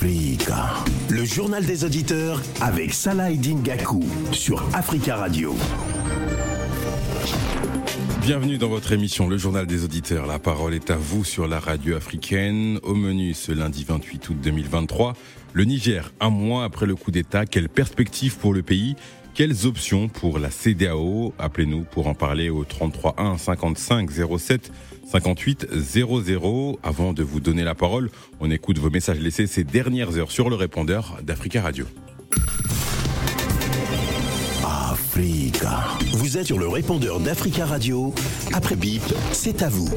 Le journal des auditeurs avec Salah Gakou sur Africa Radio. Bienvenue dans votre émission Le Journal des Auditeurs. La parole est à vous sur la radio africaine. Au menu ce lundi 28 août 2023, le Niger, un mois après le coup d'État, quelles perspectives pour le pays? Quelles options pour la CDAO Appelez-nous pour en parler au 33 1 55 07 58 00. Avant de vous donner la parole, on écoute vos messages laissés ces dernières heures sur le répondeur d'Africa Radio. Africa. Vous êtes sur le répondeur d'Africa Radio. Après bip, c'est à vous.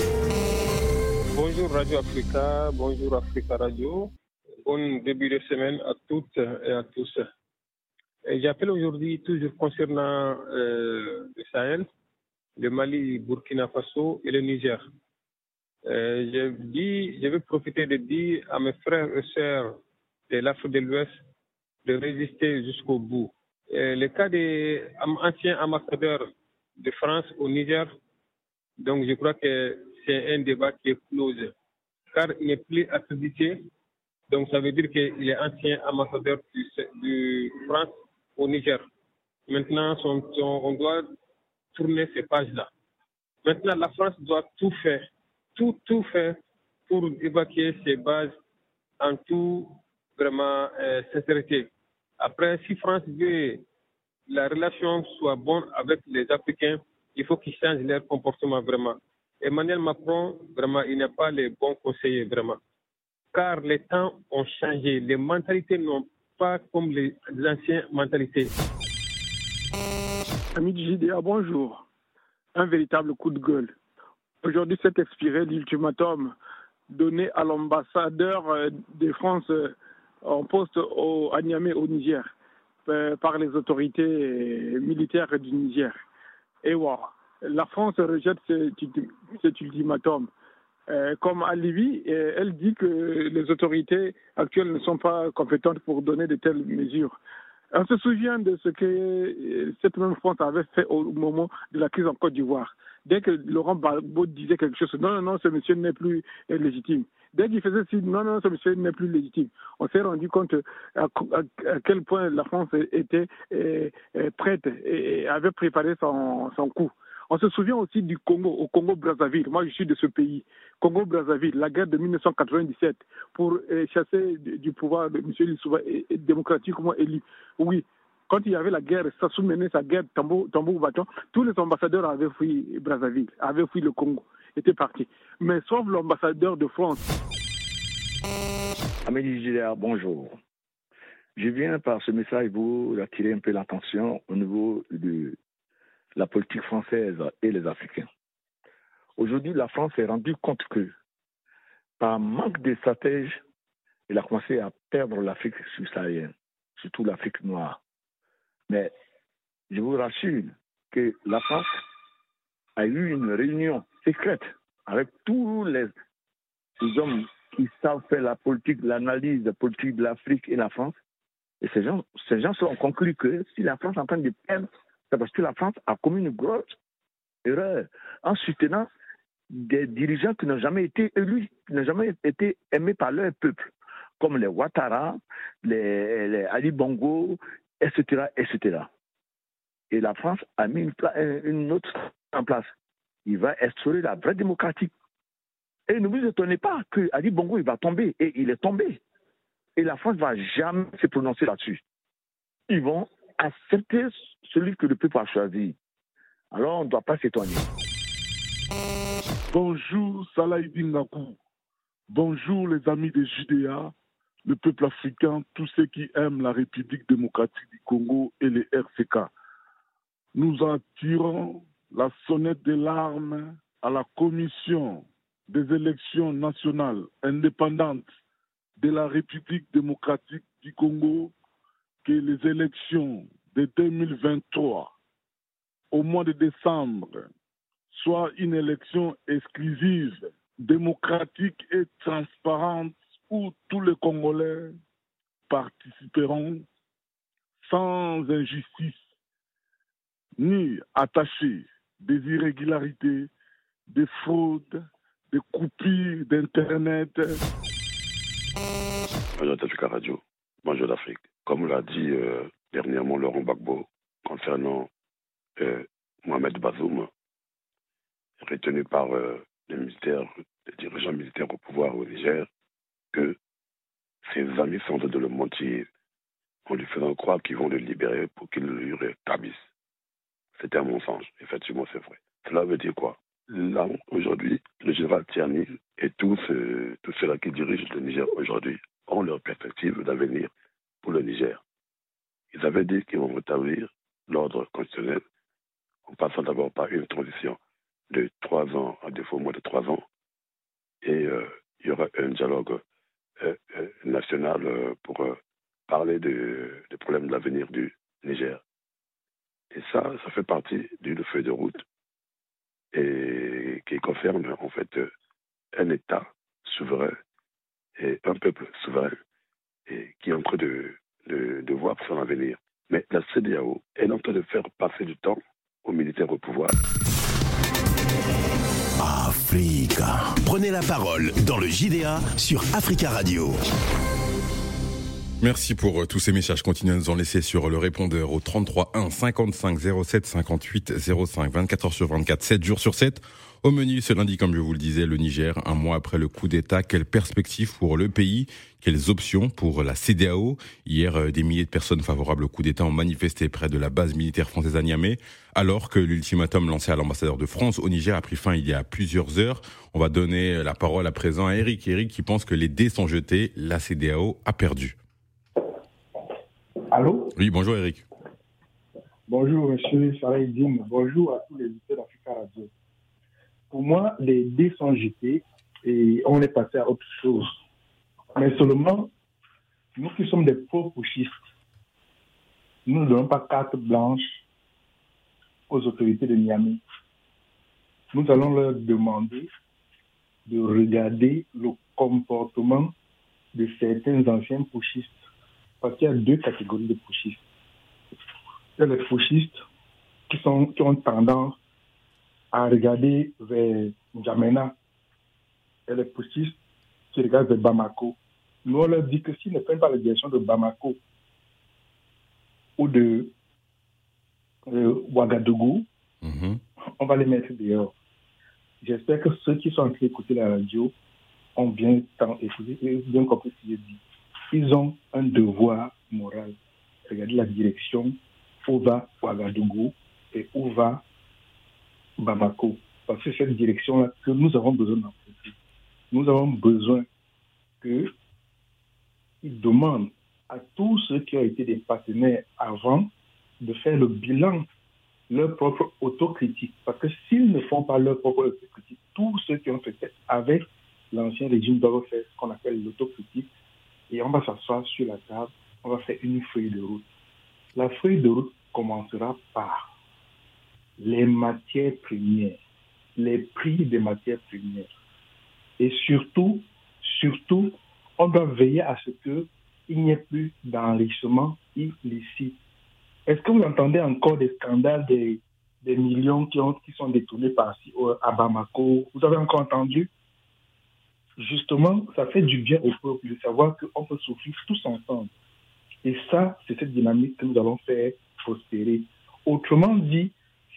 Bonjour Radio Africa, bonjour Africa Radio. Bon début de semaine à toutes et à tous. J'appelle aujourd'hui toujours concernant euh, le Sahel, le Mali, Burkina Faso et le Niger. Euh, je, dis, je vais profiter de dire à mes frères et sœurs de l'Afrique de l'Ouest de résister jusqu'au bout. Euh, le cas des anciens ambassadeurs de France au Niger, donc je crois que c'est un débat qui est clos, car il n'est plus accrédité. Donc ça veut dire qu'il est ancien ambassadeur de France au Niger. Maintenant, on doit tourner ces pages-là. Maintenant, la France doit tout faire tout, tout fait pour évacuer ces bases en tout vraiment euh, sincérité. Après, si France veut la relation soit bonne avec les Africains, il faut qu'ils changent leur comportement vraiment. Emmanuel Macron, vraiment, il n'est pas le bon conseiller vraiment. Car les temps ont changé, les mentalités n'ont pas comme les anciennes mentalités. Ami JDA, bonjour. Un véritable coup de gueule. Aujourd'hui s'est expiré l'ultimatum donné à l'ambassadeur euh, de France euh, en poste au, à Niamey au Niger euh, par les autorités militaires du Niger. Et voilà, la France rejette cet, ultimatum. comme à Libye, elle dit que les autorités actuelles ne sont pas compétentes pour donner de telles mesures. On se souvient de ce que cette même France avait fait au moment de la crise en Côte d'Ivoire dès que Laurent Gbagbo disait quelque chose, non, non, non, ce monsieur n'est plus légitime. Dès qu'il faisait signe, non, non, ce monsieur n'est plus légitime. On s'est rendu compte à, quel point la France était prête et avait préparé son, son coup. On se souvient aussi du Congo, au Congo-Brazzaville. Moi, je suis de ce pays. Congo-Brazzaville, la guerre de 1997 pour chasser du pouvoir de M. Lissouba démocratiquement élu. Oui, quand il y avait la guerre, Sassou menait sa guerre tambour, tambour bâton, tous les ambassadeurs avaient fui Brazzaville, avaient fui le Congo, étaient partis. Mais sauf l'ambassadeur de France. Amélie Gilliard, bonjour. Je viens par ce message vous attirer un peu l'attention au niveau de la politique française et les Africains. Aujourd'hui, la France s'est rendue compte que, par manque de stratège, elle a commencé à perdre l'Afrique subsaharienne, surtout l'Afrique noire. Mais je vous rassure que la France a eu une réunion secrète avec tous les, hommes qui savent faire la politique, l'analyse politique de l'Afrique et la France. Et ces gens, ces gens ont conclu que si la France est en train de perdre, c'est parce que la France a commis une grosse erreur en soutenant des dirigeants qui n'ont jamais été élus, qui n'ont jamais été aimés par leur peuple, comme les Ouattara, les, Ali Bongo, etc., etc. Et la France a mis une, autre en place. Il va instaurer la vraie démocratie. Et ne vous étonnez pas que Ali Bongo il va tomber. Et il est tombé. Et la France ne va jamais se prononcer là-dessus. Ils vont accepter celui que le peuple a choisi. Alors on ne doit pas s'étonner. Bonjour Salah Nakou. Bonjour les amis de Judéa le peuple africain, tous ceux qui aiment la République démocratique du Congo et les RCK. Nous attirons la sonnette de l'arme à la Commission des élections nationales indépendantes de la République démocratique du Congo que les élections de 2023 au mois de décembre soient une élection exclusive, démocratique et transparente où tous les Congolais participeront sans injustice ni attachés des irrégularités, des fraudes, des coupures d'Internet. Bonjour Africa Radio. Bonjour l'Afrique. Comme l'a dit euh, dernièrement Laurent Gbagbo concernant euh, Mohamed Bazoum, retenu par euh, les militaires, les dirigeants militaires au pouvoir au Niger, que ses amis sont de le mentir en lui faisant croire qu'ils vont le libérer pour qu'il lui rétablisse. C'était un mensonge. Effectivement, c'est vrai. Cela veut dire quoi? Là, aujourd'hui, le général Tiani et tous, euh, tous ceux-là qui dirigent le Niger aujourd'hui ont leur perspective d'avenir pour le Niger. Ils avaient dit qu'ils vont rétablir l'ordre constitutionnel en passant d'abord par une transition de trois ans, à défaut moins de trois ans, et euh, il y aura un dialogue euh, euh, national pour parler de- des problèmes de l'avenir du Niger. Et ça, ça fait partie d'une feuille de route et qui concerne en fait un État souverain et un peuple souverain et qui est en train de, de, de voir son avenir. Mais la CDAO est en train de faire passer du temps aux militaires au pouvoir. Africa. Prenez la parole dans le JDA sur Africa Radio. Merci pour euh, tous ces messages. Continuez à nous en laisser sur le répondeur au 33 1 55 07 58 05 24 heures sur 24, 7 jours sur 7. Au menu ce lundi, comme je vous le disais, le Niger, un mois après le coup d'État, quelles perspectives pour le pays? Quelles options pour la CDAO Hier, euh, des milliers de personnes favorables au coup d'État ont manifesté près de la base militaire française à Niamey, alors que l'ultimatum lancé à l'ambassadeur de France au Niger a pris fin il y a plusieurs heures. On va donner la parole à présent à Eric. Eric qui pense que les dés sont jetés, la CDAO a perdu. Allô? Oui, bonjour Eric. Bonjour, monsieur Salah-Eddine. Bonjour à tous les auditeurs d'Africa Radio. Pour moi, les dés sont jetés et on est passé à autre chose. Mais seulement, nous qui sommes des pro-pushistes, nous ne donnons pas carte blanche aux autorités de Niamey. Nous allons leur demander de regarder le comportement de certains anciens pushistes. Parce qu'il y a deux catégories de pushistes il y a les fauchistes qui, sont, qui ont tendance à regarder vers N'Djamena et les fauchistes qui regardent vers Bamako. Nous, on leur dit que s'ils ne prennent pas la direction de Bamako ou de euh, Ouagadougou, Mhm. on va les mettre dehors. J'espère que ceux qui sont en train d'écouter la radio ont bien, tant écouté, et bien compris ce que j'ai dit. Ils ont un devoir moral. Regardez la direction où va Ouagadougou et où va Bamako. Parce que c'est cette direction-là que nous avons besoin d'emprunter. Nous avons besoin qu'ils demandent à tous ceux qui ont été des partenaires avant de faire le bilan, leur propre autocritique. Parce que s'ils ne font pas leur propre autocritique, tous ceux qui ont fait avec l'ancien régime doivent faire ce qu'on appelle l'autocritique. Et on va s'asseoir sur la table, on va faire une feuille de route. La feuille de route commencera par les matières premières, les prix des matières premières. Et surtout, surtout, on doit veiller à ce qu'il n'y ait plus d'enrichissement illicite. Est-ce que vous entendez encore des scandales des, des millions qui, ont, qui sont détournés par-ci au- à Bamako? Vous avez encore entendu? Justement, ça fait du bien au peuple de savoir qu'on peut souffrir tous ensemble. Et ça, c'est cette dynamique que nous allons faire prospérer. Autrement dit,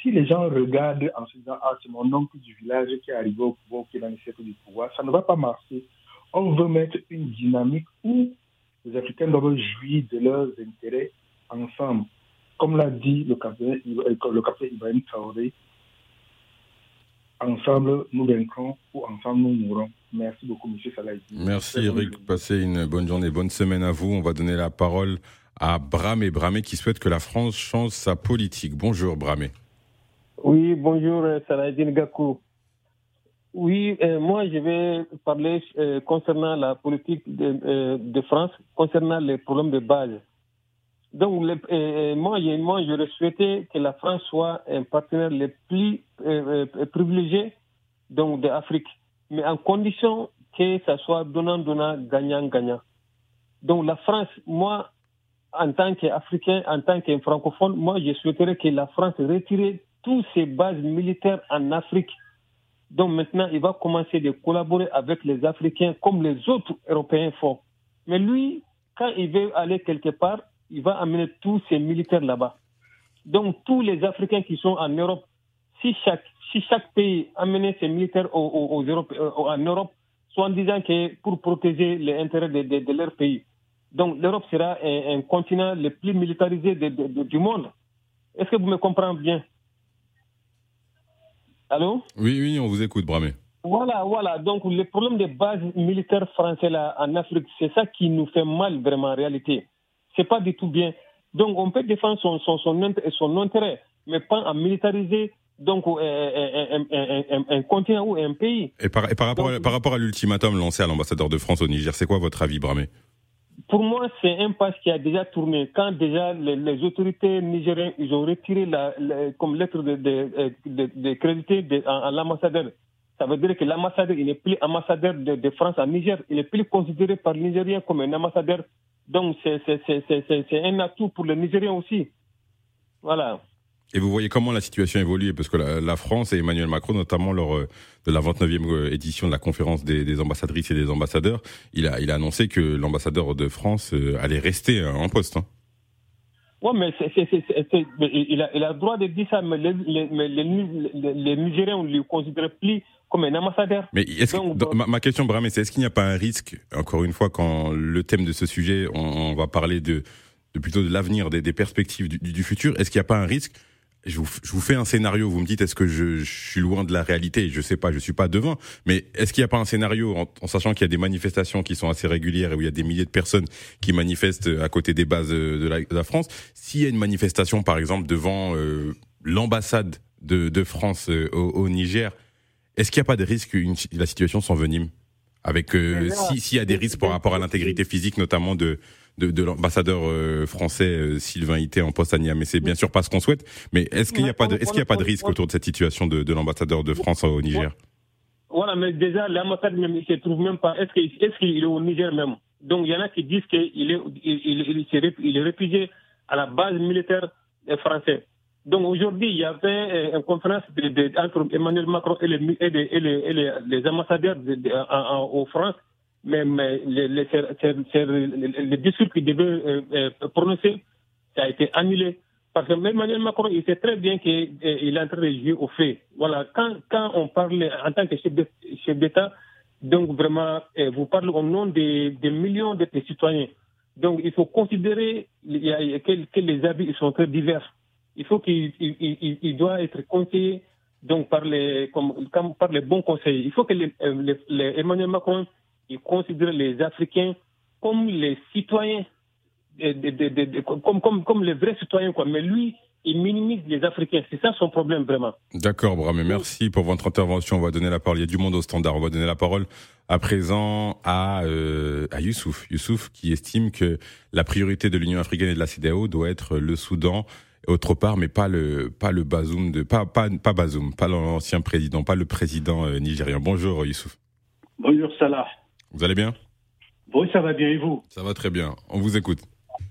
si les gens regardent en se disant, ah, c'est mon oncle du village qui est arrivé au pouvoir, qui est dans les cercles du pouvoir, ça ne va pas marcher. On veut mettre une dynamique où les Africains doivent jouir de leurs intérêts ensemble. Comme l'a dit le capitaine, le capitaine Ibrahim Traoré, ensemble nous vaincrons ou ensemble nous mourrons. Merci beaucoup, monsieur Salah. Merci Eric, passez une bonne journée, bonne semaine à vous. On va donner la parole à Bramé. Bramé qui souhaite que la France change sa politique. Bonjour Bramé. Oui, bonjour euh, Saladin Gakou. Oui, euh, moi je vais parler euh, concernant la politique de, France, concernant les problèmes de base. Donc, moi, je- moi, j'aurais souhaité que la France soit un partenaire le plus privilégié donc, de l'Afrique, mais en condition que ça soit donnant-donnant, gagnant-gagnant. Donc, la France, moi, en tant qu'Africain, en tant qu'un francophone, moi, je souhaiterais que la France retire toutes ses bases militaires en Afrique. Donc maintenant, il va commencer de collaborer avec les Africains comme les autres Européens font. Mais lui, quand il veut aller quelque part, il va amener tous ses militaires là-bas. Donc tous les Africains qui sont en Europe, si chaque, si chaque pays amenait ses militaires aux, Europe, euh, en Europe, soit en disant que pour protéger les intérêts de, leur pays. Donc l'Europe sera un, continent le plus militarisé du monde. Est-ce que vous me comprenez bien? Allô? Oui, oui, on vous écoute, Bramé. Voilà, voilà. Donc, le problème des bases militaires françaises là, en Afrique, c'est ça qui nous fait mal vraiment en réalité. C'est pas du tout bien. Donc, on peut défendre son, son, son, intérêt, mais pas en militariser donc euh, euh, euh, un, continent ou un pays. Et par, rapport, à, par rapport à l'ultimatum lancé à l'ambassadeur de France au Niger, c'est quoi votre avis, Bramé? Pour moi, c'est un pas qui a déjà tourné. Quand déjà les, autorités nigériennes ils ont retiré la, comme lettre de, de, crédité à, l'ambassadeur, ça veut dire que l'ambassadeur, il n'est plus ambassadeur de, France à Niger, il n'est plus considéré par les Nigériens comme un ambassadeur. Donc c'est un atout pour les Nigériens aussi. Voilà. Et vous voyez comment la situation évolue Parce que la, France et Emmanuel Macron, notamment lors euh, de la 29e euh, édition de la conférence des, ambassadrices et des ambassadeurs, il a, il a annoncé que l'ambassadeur de France euh, allait rester en poste. Hein. Oui, mais, il, a, il, a, le droit de dire ça, mais les, les, Nigériens ne le considèrent plus comme un ambassadeur. Mais ma, question, Bram, c'est est-ce qu'il n'y a pas un risque, encore une fois, quand le thème de ce sujet, on, va parler de, plutôt de l'avenir, des, perspectives du, du futur, est-ce qu'il n'y a pas un risque je vous, je vous, fais un scénario, vous me dites est-ce que je, je, suis loin de la réalité? Je sais pas, je suis pas devin, mais est-ce qu'il n'y a pas un scénario en, sachant qu'il y a des manifestations qui sont assez régulières et où il y a des milliers de personnes qui manifestent à côté des bases de la, de la France? S'il y a une manifestation, par exemple, devant euh, l'ambassade de, de, France euh, au, Niger, est-ce qu'il n'y a pas de risque que la situation s'envenime? Avec euh, s'il y a des risques par rapport à l'intégrité physique, notamment de de, l'ambassadeur euh, français euh, Sylvain Ité en poste à Niamey. C'est bien sûr pas ce qu'on souhaite, mais est-ce qu'il n'y a pas de, est-ce qu'il y a pas de risque autour de cette situation de, l'ambassadeur de France au Niger? Voilà, mais déjà l'ambassade même il se trouve même pas. Est-ce qu'il est, qu'il est au Niger même? Donc il y en a qui disent qu'il est il, il, il, est réfugié à la base militaire française. Donc aujourd'hui, il y avait une conférence entre Emmanuel Macron et les, et les, les, ambassadeurs en, France mais, mais le, discours qu'il devait euh, euh, prononcer, ça a été annulé. Parce que Emmanuel Macron, il sait très bien qu'il euh, est en train de jouer au fait. Voilà, quand, quand on parle en tant que chef d'État, donc vraiment, vous parlez au nom des, millions de citoyens. Donc il faut considérer que, les avis sont très divers. Il faut qu'il il, doit être conseillé donc par les, par les bons conseils. Il faut que Emmanuel Macron il considère les Africains comme les citoyens, comme, comme, comme les vrais citoyens. Quoi. Mais lui, il minimise les Africains. C'est ça son problème, vraiment. D'accord, Bramé. Merci pour votre intervention. On va donner la parole. Il y a du monde au standard. On va donner la parole à présent à, euh, à Youssouf. Youssouf qui estime que la priorité de l'Union africaine et de la CDAO doit être le Soudan autre part, mais pas le pas le Bazoum de pas pas pas Bazoum, pas l'ancien président, pas le président euh, nigérien. Bonjour Youssouf. Bonjour Salah. Vous allez bien? Oui, ça va bien et vous? Ça va très bien. On vous écoute.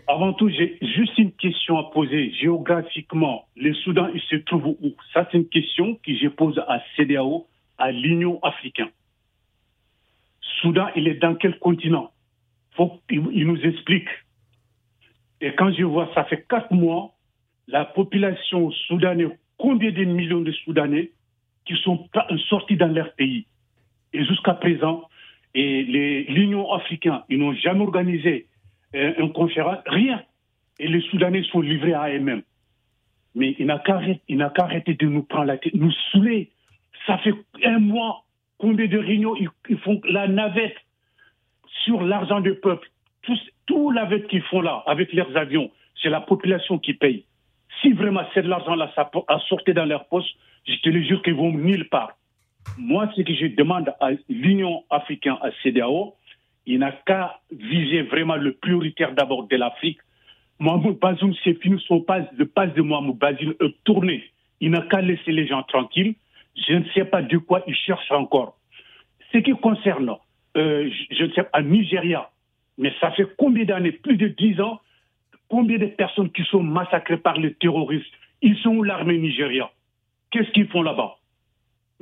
Avant tout, j'ai juste une question à poser. Géographiquement, le Soudan, il se trouve où? Ça, c'est une question que je pose à CDAO, à l'Union africaine. Soudan, il est dans quel continent? Faut il nous explique. Et quand je vois, ça fait quatre mois, la population soudanaise, combien de millions de Soudanais qui sont sortis dans leur pays? Et jusqu'à présent, et l'Union africaine, ils n'ont jamais organisé euh, une conférence, rien. Et les Soudanais sont livrés à eux-mêmes. Mais il n'a qu'à arrêter de nous prendre la tête, nous saouler. Ça fait un mois, combien de réunions ils, font la navette sur l'argent du peuple. Tout, tout navette qu'ils font là, avec leurs avions, c'est la population qui paye. Si vraiment c'est de l'argent-là, ça a sorti dans leur poche, je te le jure qu'ils vont nulle part. Moi, ce que je demande à l'Union africaine, à CDAO, il n'a qu'à viser vraiment le prioritaire d'abord de l'Afrique. Mohamed Bazoum, c'est fini son passe, de passe de Mohamed Bazoum est tourné. Il n'a qu'à laisser les gens tranquilles. Je ne sais pas de quoi il cherche encore. Ce qui concerne, euh, je ne sais pas, Nigeria, mais ça fait combien d'années, plus de dix ans, combien de personnes qui sont massacrées par les terroristes? Ils sont où l'armée nigériane? Qu'est-ce qu'ils font là-bas?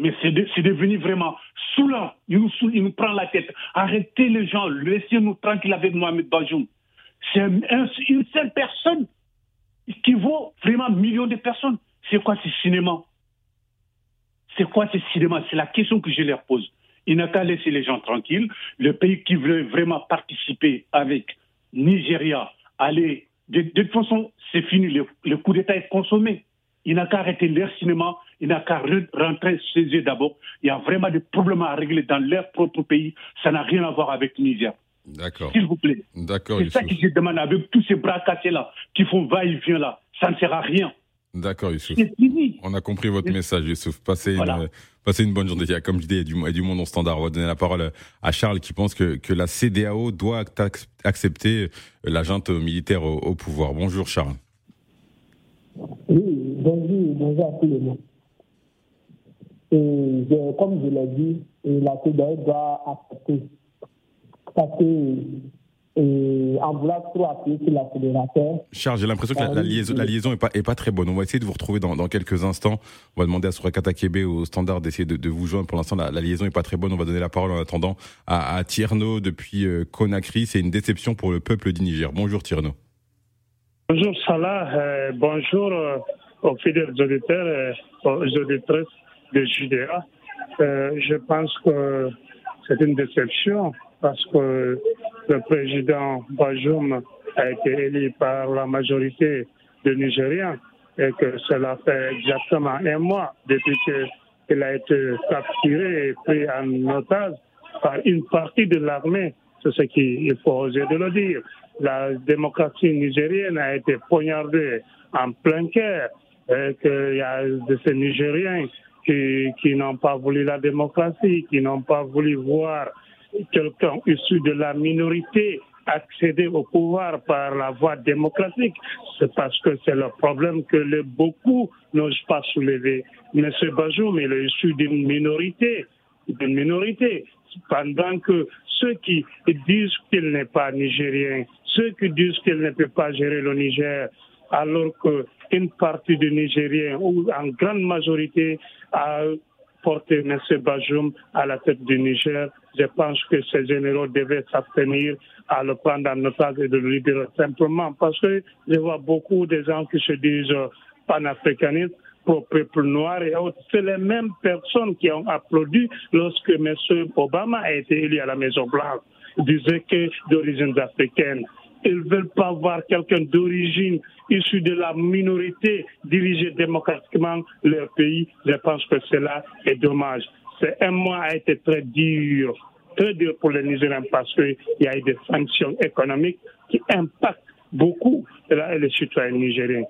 Mais c'est devenu vraiment saoulant. Il nous, il nous prend la tête. Arrêtez les gens, laissez-nous tranquilles avec Mohamed Bajoum. C'est une seule personne qui vaut vraiment millions de personnes. C'est quoi ce cinéma? C'est quoi ce cinéma? C'est la question que je leur pose. Il n'a qu'à laisser les gens tranquilles. Le pays qui veut vraiment participer avec Nigeria, aller. De, toute façon, c'est fini. Le, coup d'État est consommé. Il n'a qu'à arrêter leur cinéma. Il n'a qu'à rentrer chez eux d'abord. Il y a vraiment des problèmes à régler dans leur propre pays. Ça n'a rien à voir avec Niger. D'accord. S'il vous plaît. D'accord. C'est ça que je demande avec tous ces bras cassés là, qui font va-et-vient là. Ça ne sert à rien. D'accord, Youssouf. C'est fini. On a compris votre message, Youssouf. Passez, une, passez une bonne journée. Comme je dis, il y a du, il y a du monde en standard. On va donner la parole à Charles qui pense que, que la CDAO doit accepter la junte militaire au, au pouvoir. Bonjour, Charles. Oui, bonjour, bonjour à tous les monde. Et je, comme je l'ai dit, la CDAO doit accepter. Parce que et en voulant trop appuyer sur l'accélérateur. Charles, j'ai l'impression que la, liaison, la liaison est pas, est pas très bonne. On va essayer de vous retrouver dans, dans quelques instants. On va demander à Surakata Kebe au standard d'essayer de, de, vous joindre. Pour l'instant, la, la, liaison est pas très bonne. On va donner la parole en attendant à, à Tierno depuis euh, Conakry. C'est une déception pour le peuple du Niger. Bonjour Tierno. Bonjour Salah. Euh, bonjour euh, aux fidèles auditeurs et aux auditrices de JDA. je pense que c'est une déception parce que le président Bajoum a été élu par la majorité des Nigériens et que cela fait exactement un mois depuis qu'il a été capturé et pris en otage par une partie de l'armée. C'est ce qu'il faut oser de le dire. La démocratie nigérienne a été poignardée en plein cœur et qu'il y a de ces Nigériens qui, qui n'ont pas voulu la démocratie, qui n'ont pas voulu voir quelqu'un issu de la minorité accéder au pouvoir par la voie démocratique, c'est parce que c'est le problème que les beaucoup n'osent pas soulever. Monsieur Bajoum, il est issu d'une minorité, d'une minorité, pendant que ceux qui disent qu'il n'est pas nigérien, ceux qui disent qu'il ne peut pas gérer le Niger, alors qu'une partie des Nigériens, ou en grande majorité, a porter M. Bajoum à la tête du Niger. Je pense que ces généraux devaient s'abstenir à le prendre en otage et de le libérer simplement parce que je vois beaucoup de gens qui se disent panafricanistes pour le peuple noir et autres. C'est les mêmes personnes qui ont applaudi lorsque M. Obama a été élu à la Maison Blanche. Ils disaient que d'origine africaine. Ils veulent pas voir quelqu'un d'origine issue de la minorité diriger démocratiquement leur pays. Je pense que cela est dommage. C'est un mois a été très dur, très dur pour les Nigériens parce qu'il y a eu des sanctions économiques qui impactent beaucoup les citoyens nigériens.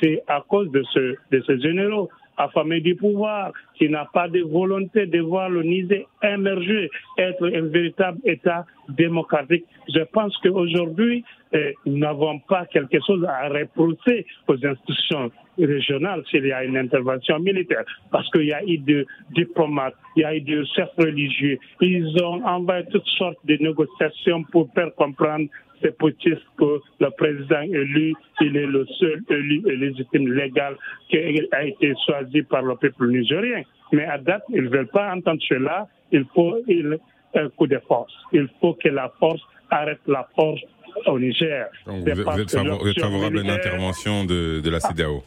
C'est à cause de, ce, de ces généraux affamés du pouvoir, qui n'a pas de volonté de voir le Niger émerger, être un véritable État démocratique. Je pense qu'aujourd'hui, eh, nous n'avons pas quelque chose à reprocher aux institutions régionales s'il y a une intervention militaire, parce qu'il y a eu des diplomates, il y a eu des chefs religieux, ils ont envoyé toutes sortes de négociations pour faire comprendre c'est possible que le président élu, il est le seul élu et légitime légal qui a été choisi par le peuple nigérien. Mais à date, ils ne veulent pas entendre cela. Il faut un coup de force. Il faut que la force arrête la force au Niger. vous, êtes, favorable à une intervention de, de la CDAO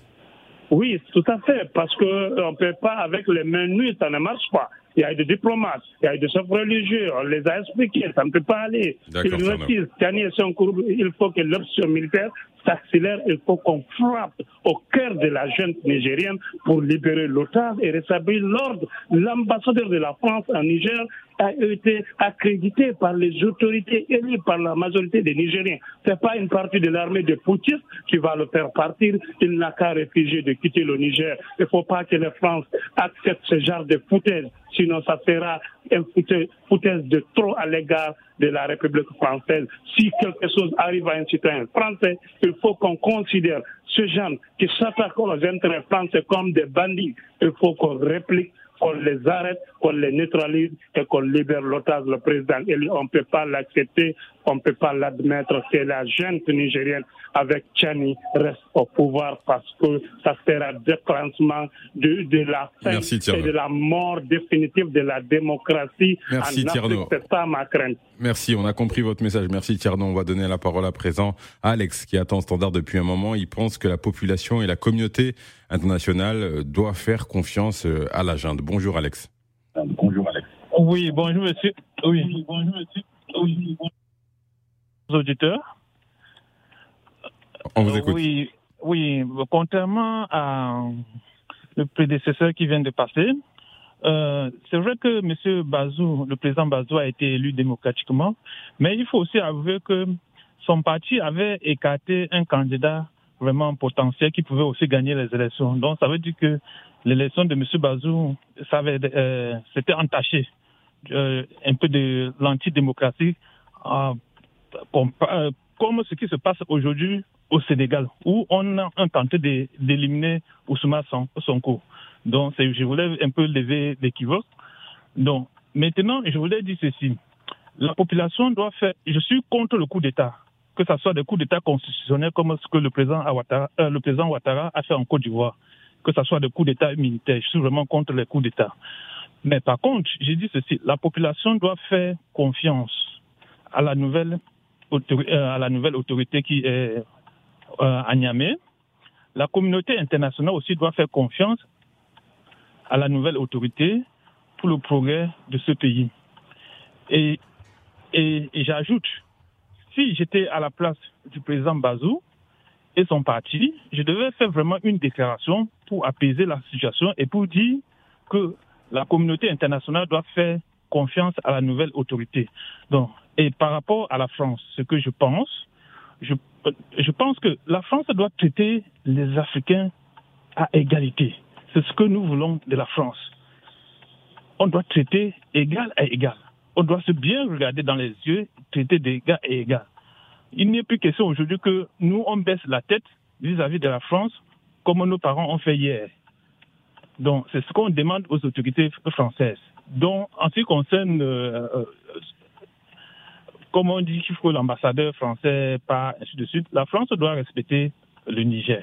Oui, tout à fait, parce qu'on ne peut pas, avec les mains nues, ça ne marche pas il y a des diplomates, il y a des chefs religieux, on les a expliqués, ça ne peut pas aller. Il faut que l'option militaire s'accélère, il faut qu'on frappe au cœur de la jeune nigérienne pour libérer l'otage et rétablir l'ordre. L'ambassadeur de la France en Niger a été accrédité par les autorités élues par la majorité des Nigériens. Ce n'est pas une partie de l'armée de Poutine qui va le faire partir. Il n'a qu'à réfugier de quitter le Niger. Il ne faut pas que la France accepte ce genre de foutaise. Sinon, ça sera un foutaise de trop à l'égard de la République française. Si quelque chose arrive à un citoyen français, il faut qu'on considère ce genre qui s'attaquent aux intérêts français comme des bandits. Il faut qu'on réplique qu'on les arrête, qu'on les neutralise et qu'on libère l'otage, le président élu. On ne peut pas l'accepter on ne peut pas l'admettre que la jeune nigérienne avec Tchani reste au pouvoir parce que ça sera déclenchement de, de la fin et de la mort définitive de la démocratie Merci, Afrique. C'est ça ma crainte. Merci, on a compris votre message. Merci Tierno. On va donner la parole à présent à Alex qui attend standard depuis un moment. Il pense que la population et la communauté internationale doivent faire confiance euh, à la junte. Bonjour Alex. Bonjour Alex. Oui, bonjour monsieur. Oui, bonjour monsieur. Oui, bonjour auditeurs. On vous écoute. Oui, oui, contrairement à le prédécesseur qui vient de passer, euh, c'est vrai que M. Bazou, le président Bazou a été élu démocratiquement, mais il faut aussi avouer que son parti avait écarté un candidat vraiment potentiel qui pouvait aussi gagner les élections. Donc ça veut dire que l'élection de M. Bazou, ça euh, c'était entaché euh, un peu de l'antidémocratie, euh, comme, comme ce qui se passe aujourd'hui au Sénégal, où on a tenté d'éliminer Ousmane Sonko. Donc, je voulais un peu lever l'équivoque. Donc, maintenant, je voulais dire ceci. La population doit faire. Je suis contre le coup d'État, que ce soit des coups d'État constitutionnels comme ce que le président, Ouattara, euh, le président Ouattara a fait en Côte d'Ivoire, que ce soit des coups d'État militaires. Je suis vraiment contre les coups d'État. Mais par contre, j'ai dit ceci la population doit faire confiance à la nouvelle, euh, à la nouvelle autorité qui est euh, à Niamey. La communauté internationale aussi doit faire confiance à la nouvelle autorité pour le progrès de ce pays. Et, et, j'ajoute, si j'étais à la place du président Bazou et son parti, je devais faire vraiment une déclaration pour apaiser la situation et pour dire que la communauté internationale doit faire confiance à la nouvelle autorité. Donc, et par rapport à la France, ce que je pense, je, je pense que la France doit traiter les Africains à égalité. C'est ce que nous voulons de la France. On doit traiter égal à égal. On doit se bien regarder dans les yeux, traiter d'égal à égal. Il a plus question aujourd'hui que nous, on baisse la tête vis-à-vis de la France comme nos parents ont fait hier. Donc, c'est ce qu'on demande aux autorités françaises. Donc, en ce qui concerne, euh, euh, comme on dit qu'il faut l'ambassadeur français, pas ainsi de suite, la France doit respecter le Niger.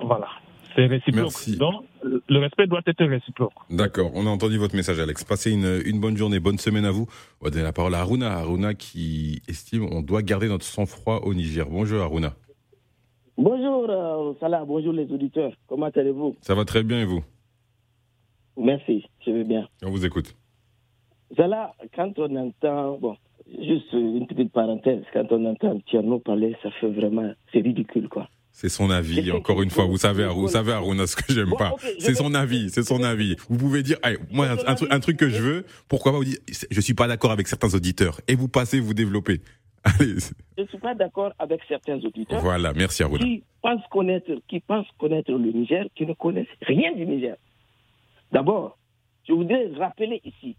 Voilà. C'est réciproque. Donc, le respect doit être réciproque. D'accord. On a entendu votre message, Alex. Passez une, une, bonne journée, bonne semaine à vous. On va donner la parole à Aruna. Aruna qui estime qu'on doit garder notre sang-froid au Niger. Bonjour, Aruna. Bonjour, euh, Salah. Bonjour, les auditeurs. Comment allez-vous? Ça va très bien et vous? Merci, je vais bien. On vous écoute. Salah, quand on entend, bon, juste une petite parenthèse, quand on entend Tierno parler, ça fait vraiment, c'est ridicule, quoi. C'est son avis, encore une fois. Vous savez, vous savez, Aruna, ce que j'aime pas. c'est son avis, c'est son avis. Vous pouvez dire, moi, un, truc, un truc que je veux, pourquoi pas vous dire, je suis pas d'accord avec certains auditeurs. Et vous passez, vous développez. Allez. Je suis pas d'accord avec certains auditeurs. Voilà, merci Aruna. Qui pensent connaître, qui pensent connaître le Niger, qui ne connaissent rien du Niger. D'abord, je voudrais rappeler ici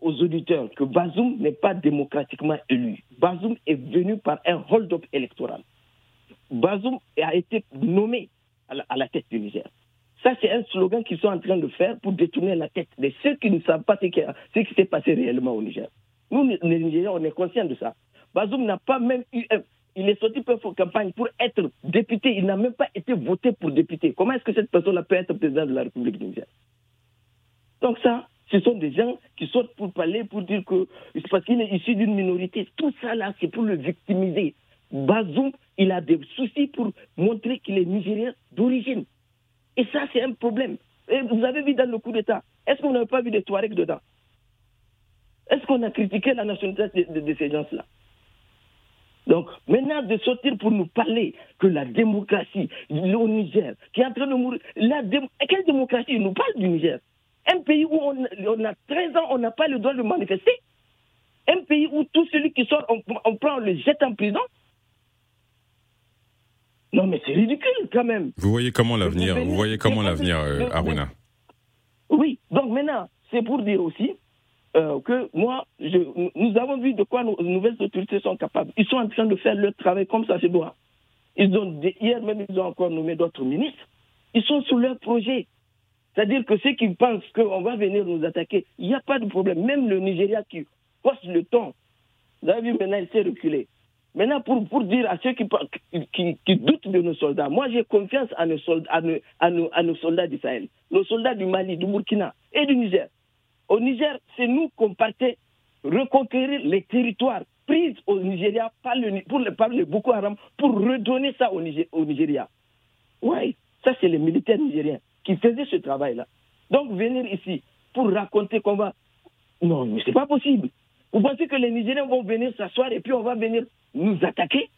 aux auditeurs que Bazoum n'est pas démocratiquement élu. Bazoum est venu par un hold-up électoral. Bazoum a été nommé à la, tête du Niger. Ça, c'est un slogan qu'ils sont en train de faire pour détourner la tête de ceux qui ne savent pas ce qui, s'est passé réellement au Niger. Nous, les Nigériens, on est conscients de ça. Bazoum n'a pas même eu. il est sorti pour campagne pour être député. Il n'a même pas été voté pour député. Comment est-ce que cette personne-là peut être président de la République du Niger? Donc, ça, ce sont des gens qui sortent pour parler, pour dire que. Parce qu'il est issu d'une minorité. Tout ça, là, c'est pour le victimiser. Bazoum, il a des soucis pour montrer qu'il est nigérien d'origine. Et ça, c'est un problème. Vous avez vu dans le coup d'État, est-ce qu'on n'a pas vu des Touaregs dedans? Est-ce qu'on a critiqué la nationalité de, ces gens-là? Donc, maintenant de sortir pour nous parler que la démocratie, le Niger, qui est en train de mourir, quelle démocratie? Il nous parle du Niger. Un pays où on, a 13 ans, on n'a pas le droit de manifester. Un pays où tout celui qui sort, on, on prend, on le jette en prison. Non, mais c'est ridicule quand même. Vous voyez comment l'avenir, vous voyez comment l'avenir, euh, Aruna? Oui, donc maintenant, c'est pour dire aussi euh, que moi, je, nous avons vu de quoi nos nouvelles autorités sont capables. Ils sont en train de faire leur travail comme ça se doit. Ils ont, hier même, ils ont encore nommé d'autres ministres. Ils sont sur leur projet. C'est-à-dire que ceux qui pensent qu'on va venir nous attaquer, il n'y a pas de problème. Même le Nigeria qui poste le temps Vous avez vu, maintenant, il s'est reculé. Maintenant, pour, pour dire à ceux qui, qui, doutent de nos soldats, moi j'ai confiance à nos soldats, à nos, à nos, soldats d'Israël, nos soldats du Mali, du Burkina et du Niger. Au Niger, c'est nous qu'on partait reconquérir les territoires pris au Nigeria par le, pour Boko Haram pour redonner ça au, au Nigeria. Oui, ça c'est les militaires nigériens qui faisaient ce travail-là. Donc venir ici pour raconter qu'on va... Non, mais c'est pas possible. Vous pensez que les Nigériens vont venir s'asseoir et puis on va venir nous attaquer?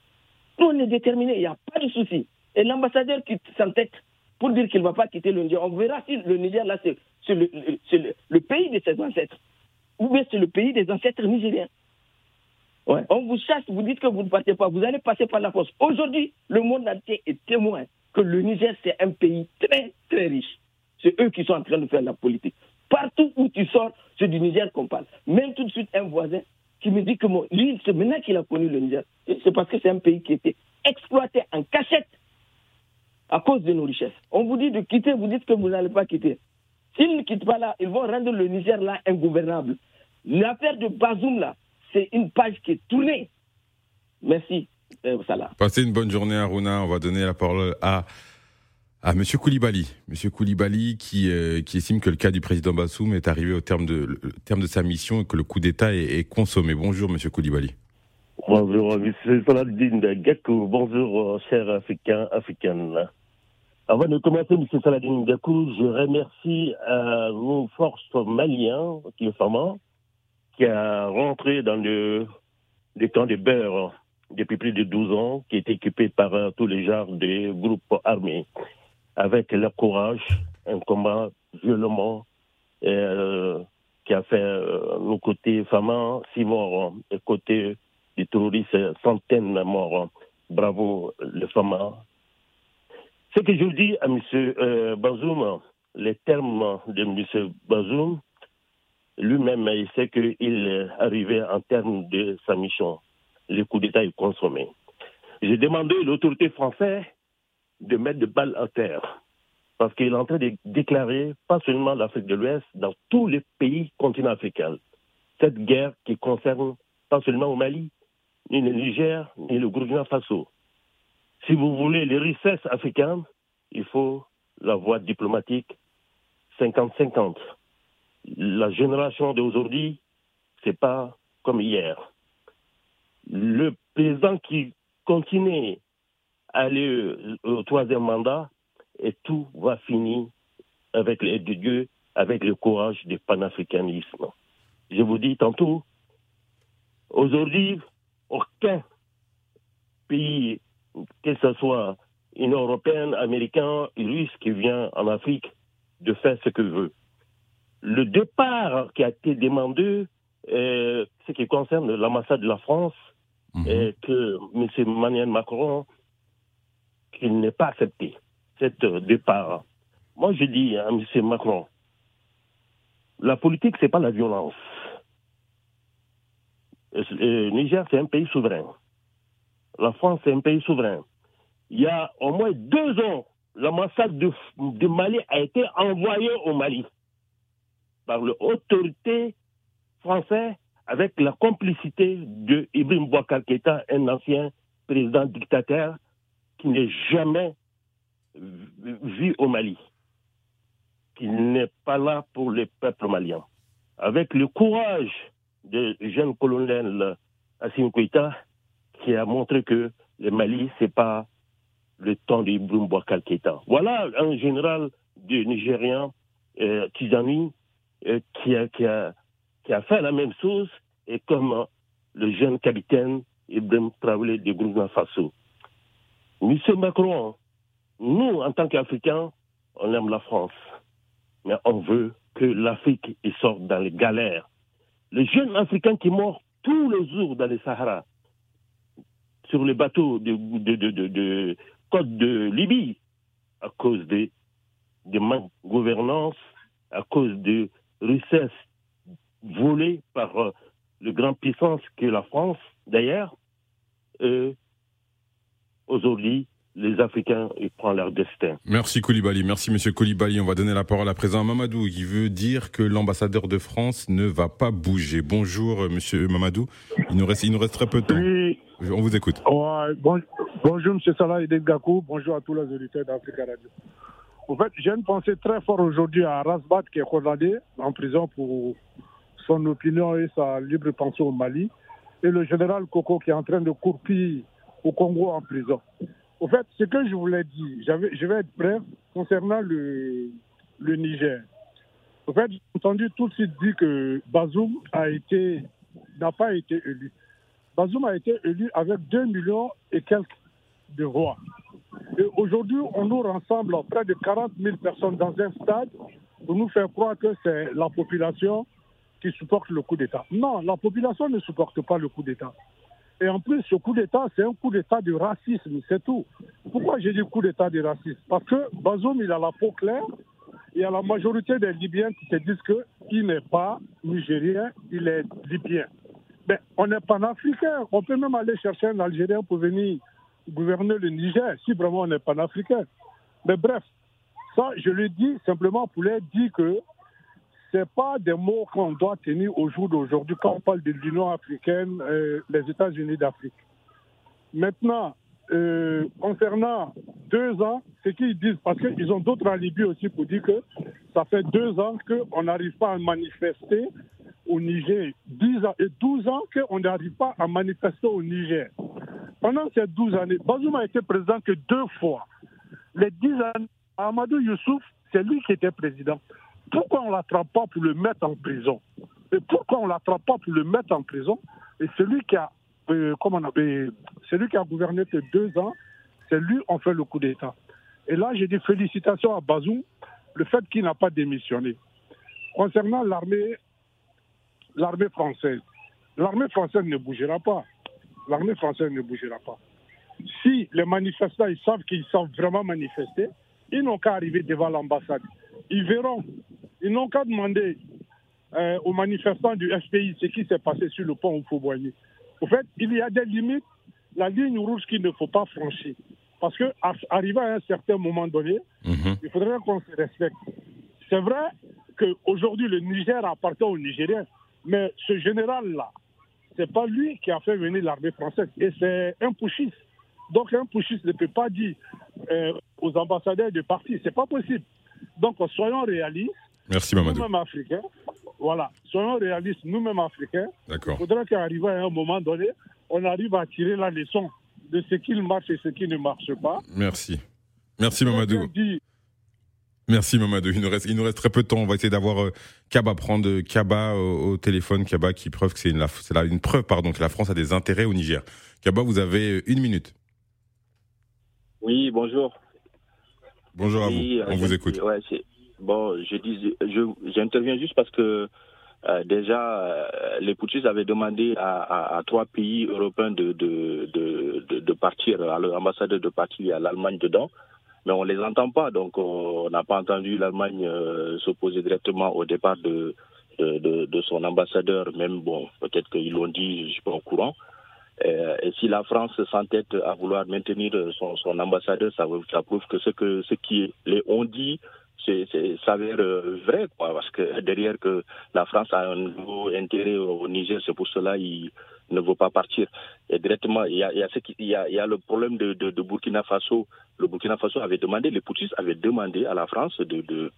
Nous, on est déterminés, il n'y a pas de souci. Et l'ambassadeur qui s'entête pour dire qu'il ne va pas quitter le Niger, on verra si le Niger, là, c'est le, pays de ses ancêtres. Ou bien c'est le pays des ancêtres nigériens. On vous chasse, vous dites que vous ne partez pas, vous allez passer par la force. Aujourd'hui, le monde entier est témoin que le Niger, c'est un pays très, très riche. C'est eux qui sont en train de faire la politique. Partout où tu sors, c'est du Niger qu'on parle. Même tout de suite, un voisin qui me dit que moi, lui, c'est maintenant qu'il a connu le Niger. C'est parce que c'est un pays qui était exploité en cachette à cause de nos richesses. On vous dit de quitter, vous dites que vous n'allez pas quitter. S'ils ne quittent pas là, ils vont rendre le Niger là ingouvernable. L'affaire de Bazoum là, c'est une page qui est tournée. Merci, Salah. Passez une bonne journée, Aruna. On va donner la parole à à Monsieur Koulibaly. Monsieur Koulibaly qui, euh, qui estime que le cas du président Bassoum est arrivé au terme de, terme de sa mission et que le coup d'État est, consommé. Bonjour Monsieur Koulibaly. Bonjour Monsieur Saladin Gakou. Bonjour euh, chers Africains, Africaines. Avant de commencer, Monsieur Saladin Gakou, je remercie euh, nos forces maliens, qui est qui a rentré dans le, le camp de beurre depuis plus de 12 ans, qui est équipé par tous les genres de groupes armés avec le courage, un combat violemment euh, qui a fait euh, nos côtés femmes, six morts, et côté des terroristes, centaines de morts. Bravo, les femmes. Ce que je dis à M. Euh, Bazoum, les termes de M. Bazoum, lui-même, il sait qu'il est arrivé en termes de sa mission. Le coup d'État est consommé. J'ai demandé à l'autorité française de mettre des balles à terre. Parce qu'il est en train de déclarer, pas seulement l'Afrique de l'Ouest, dans tous les pays continents africains, cette guerre qui concerne pas seulement au Mali, ni le Niger, ni le Burkina Faso. Si vous voulez les richesses africaines, il faut la voie diplomatique 50-50. La génération d'aujourd'hui, c'est pas comme hier. Le président qui continue aller au troisième mandat et tout va finir avec l'aide de Dieu, avec le courage du panafricanisme. Je vous dis tantôt, aujourd'hui, aucun pays, que ce soit une européenne, américain, russe qui vient en Afrique, de faire ce qu'il veut. Le départ qui a été demandé, euh, ce qui concerne l'ambassade de la France, mhm. et que M. Emmanuel Macron qu'il n'est pas accepté, cet euh, départ. Moi, je dis à M. Macron, la politique, ce n'est pas la violence. Le Niger, c'est un pays souverain. La France, c'est un pays souverain. Il y a au moins deux ans, l'ambassade de, de, Mali a été envoyée au Mali par l'autorité française avec la complicité de Ibrahim Bouakar un ancien président dictateur qui n'est jamais vu au Mali, qui n'est pas là pour le peuple malien. Avec le courage du jeune colonel Assim Koïta, qui a montré que le Mali, ce n'est pas le temps de Boubacar Keïta. Voilà un général du Nigérian, euh, Tizani, euh, qui, a, qui, a, qui, a, fait la même chose, et comme le jeune capitaine Ibrahim Traoré de Burkina Faso. Monsieur Macron, nous, en tant qu'Africains, on aime la France, mais on veut que l'Afrique sorte dans les galères. Les jeunes Africains qui meurent tous les jours dans les Sahara, sur les bateaux de, de, côte de Libye, à cause de, de manque gouvernance, à cause de richesses volées par euh, le grand puissance que la France, d'ailleurs, euh, aujourd'hui, les Africains et prendre leur destin. Merci Koulibaly, merci Monsieur Koulibaly. On va donner la parole à présent à Mamadou qui veut dire que l'ambassadeur de France ne va pas bouger. Bonjour euh, Monsieur Mamadou, il nous reste, il nous reste très peu de temps. Oui. On vous écoute. Ouais, bon, bonjour Monsieur Salah Gakou, bonjour à tous les auditeurs d'Africa Radio. En fait, j'ai une pensée très forte aujourd'hui à Rasbat qui est condamné en prison pour son opinion et sa libre pensée au Mali, et le général Koko qui est en train de courpiller au Congo en prison. Au fait, ce que je voulais dire, je vais être bref concernant le, le Niger. Au fait, j'ai entendu tout de suite dire que Bazoum a été, n'a pas été élu. Bazoum a été élu avec 2 millions et quelques de voix. Et aujourd'hui, on nous rassemble près de 40 000 personnes dans un stade pour nous faire croire que c'est la population qui supporte le coup d'État. Non, la population ne supporte pas le coup d'État. Et en plus, ce coup d'État, c'est un coup d'État de racisme, c'est tout. Pourquoi j'ai dit coup d'État de racisme? Parce que Bazoum, il a la peau claire. Il y a la majorité des Libyens qui se disent qu'il n'est pas nigérien, il est libyen. Mais on n'est pas africain. On peut même aller chercher un Algérien pour venir gouverner le Niger, si vraiment on n'est pas africain. Mais bref, ça, je le dis simplement pour leur dire que ce pas des mots qu'on doit tenir au jour d'aujourd'hui quand on parle de l'Union africaine, et les États-Unis d'Afrique. Maintenant, euh, concernant deux ans, ce qu'ils disent, parce qu'ils ont d'autres alibis aussi pour dire que ça fait deux ans qu'on n'arrive pas à manifester au Niger, 10 ans et 12 ans qu'on n'arrive pas à manifester au Niger. Pendant ces 12 années, Bazoum a été président que deux fois. Les 10 années, Amadou Youssouf, c'est lui qui était président. Pourquoi on ne l'attrape pas pour le mettre en prison Et pourquoi on ne l'attrape pas pour le mettre en prison Et celui qui a, euh, comment on celui qui a gouverné que deux ans, c'est lui on fait le coup d'État. Et là, j'ai dit félicitations à Bazoum, le fait qu'il n'a pas démissionné. Concernant l'armée, l'armée française, l'armée française ne bougera pas. L'armée française ne bougera pas. Si les manifestants ils savent qu'ils savent vraiment manifester, ils n'ont qu'à arriver devant l'ambassade. Ils verront. Ils n'ont qu'à demander euh, aux manifestants du FPI ce qui s'est passé sur le pont au Fauboigny. Au fait, il y a des limites, la ligne rouge qu'il ne faut pas franchir. Parce que arrivé à un certain moment donné, il faudrait qu'on se respecte. C'est vrai qu'aujourd'hui, le Niger appartient aux Nigériens, mais ce général-là, c'est pas lui qui a fait venir l'armée française, et c'est un pushiste. Donc un pushiste ne peut pas dire euh, aux ambassadeurs de partir, c'est pas possible. Donc soyons réalistes. Merci Mamadou. Nous-mêmes africains, voilà, soyons réalistes, nous-mêmes africains. D'accord. Il faudrait qu'arrive à un moment donné, on arrive à tirer la leçon de ce qui marche et ce qui ne marche pas. Merci. Merci Mamadou. Merci Mamadou. Il nous, reste, il nous reste très peu de temps. On va essayer d'avoir euh, Kaba prendre Kaba au, au, téléphone. Kaba qui preuve que c'est une, une preuve pardon que la France a des intérêts au Niger. Kaba, vous avez une minute. Oui, bonjour. Bonjour oui, à vous. On vous écoute. Ouais, bon, je dis, je, j'interviens juste parce que euh, déjà, euh, les Poutistes avaient demandé à, trois pays européens de, de, de, de, partir, à l'ambassadeur de partir, à l'Allemagne dedans mais on les entend pas. Donc, on n'a pas entendu l'Allemagne euh, s'opposer directement au départ de, de, son ambassadeur. Même, bon, peut-être qu'ils l'ont dit, je suis pas au courant. Euh, et si la France s'entête à vouloir maintenir son, son ambassadeur, ça, ça, prouve que ce que ce qui les ont dit s'avère vrai quoi parce que derrière que la France a un nouveau intérêt au Niger c'est pour cela il ne veut pas partir. Et directement il y a ce qui, y a, le problème de, Burkina Faso. Le Burkina Faso avait demandé les poutistes avaient demandé à la France de, de,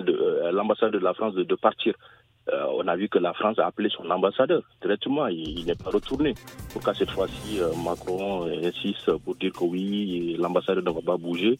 de euh, l'ambassadeur de la France de, partir. Euh, on a vu que la France a appelé son ambassadeur directement, il, n'est pas retourné. Pourquoi cette fois-ci euh, Macron insiste pour dire que oui, l'ambassadeur ne va pas bouger?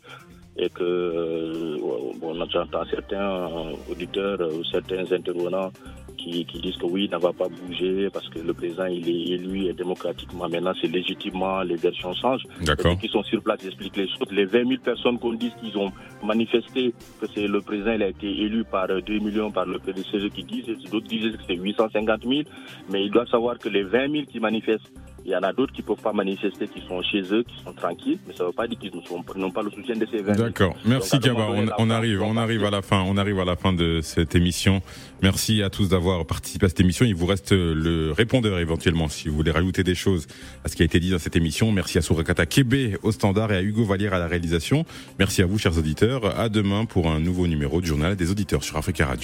Et que euh, bon, j'entends certains auditeurs ou certains intervenants qui, qui, disent que oui, il ne va pas bouger parce que le président il est élu et démocratiquement. Maintenant, c'est légitimement, les versions changent. Ceux qui sont sur place expliquent les choses. Les 20 000 personnes qu'on dit qu'ils ont manifesté que c'est le président il a été élu par 2 millions par le PDCG qui disent, d'autres disent que c'est 850 000, mais ils doivent savoir que les 20 000 qui manifestent Il y en a d'autres qui ne peuvent pas manifester, qui sont chez eux, qui sont tranquilles, mais ça ne veut pas dire qu'ils n'ont pas le soutien de ces 20 D'accord. Merci Kaba. On, on, arrive, on arrive à la fin. On arrive à la fin de cette émission. Merci à tous d'avoir participé à cette émission. Il vous reste le répondeur éventuellement si vous voulez rajouter des choses à ce qui a été dit dans cette émission. Merci à Sourakata Kébé au standard et à Hugo Vallière à la réalisation. Merci à vous, chers auditeurs. À demain pour un nouveau numéro du journal des auditeurs sur Africa Radio.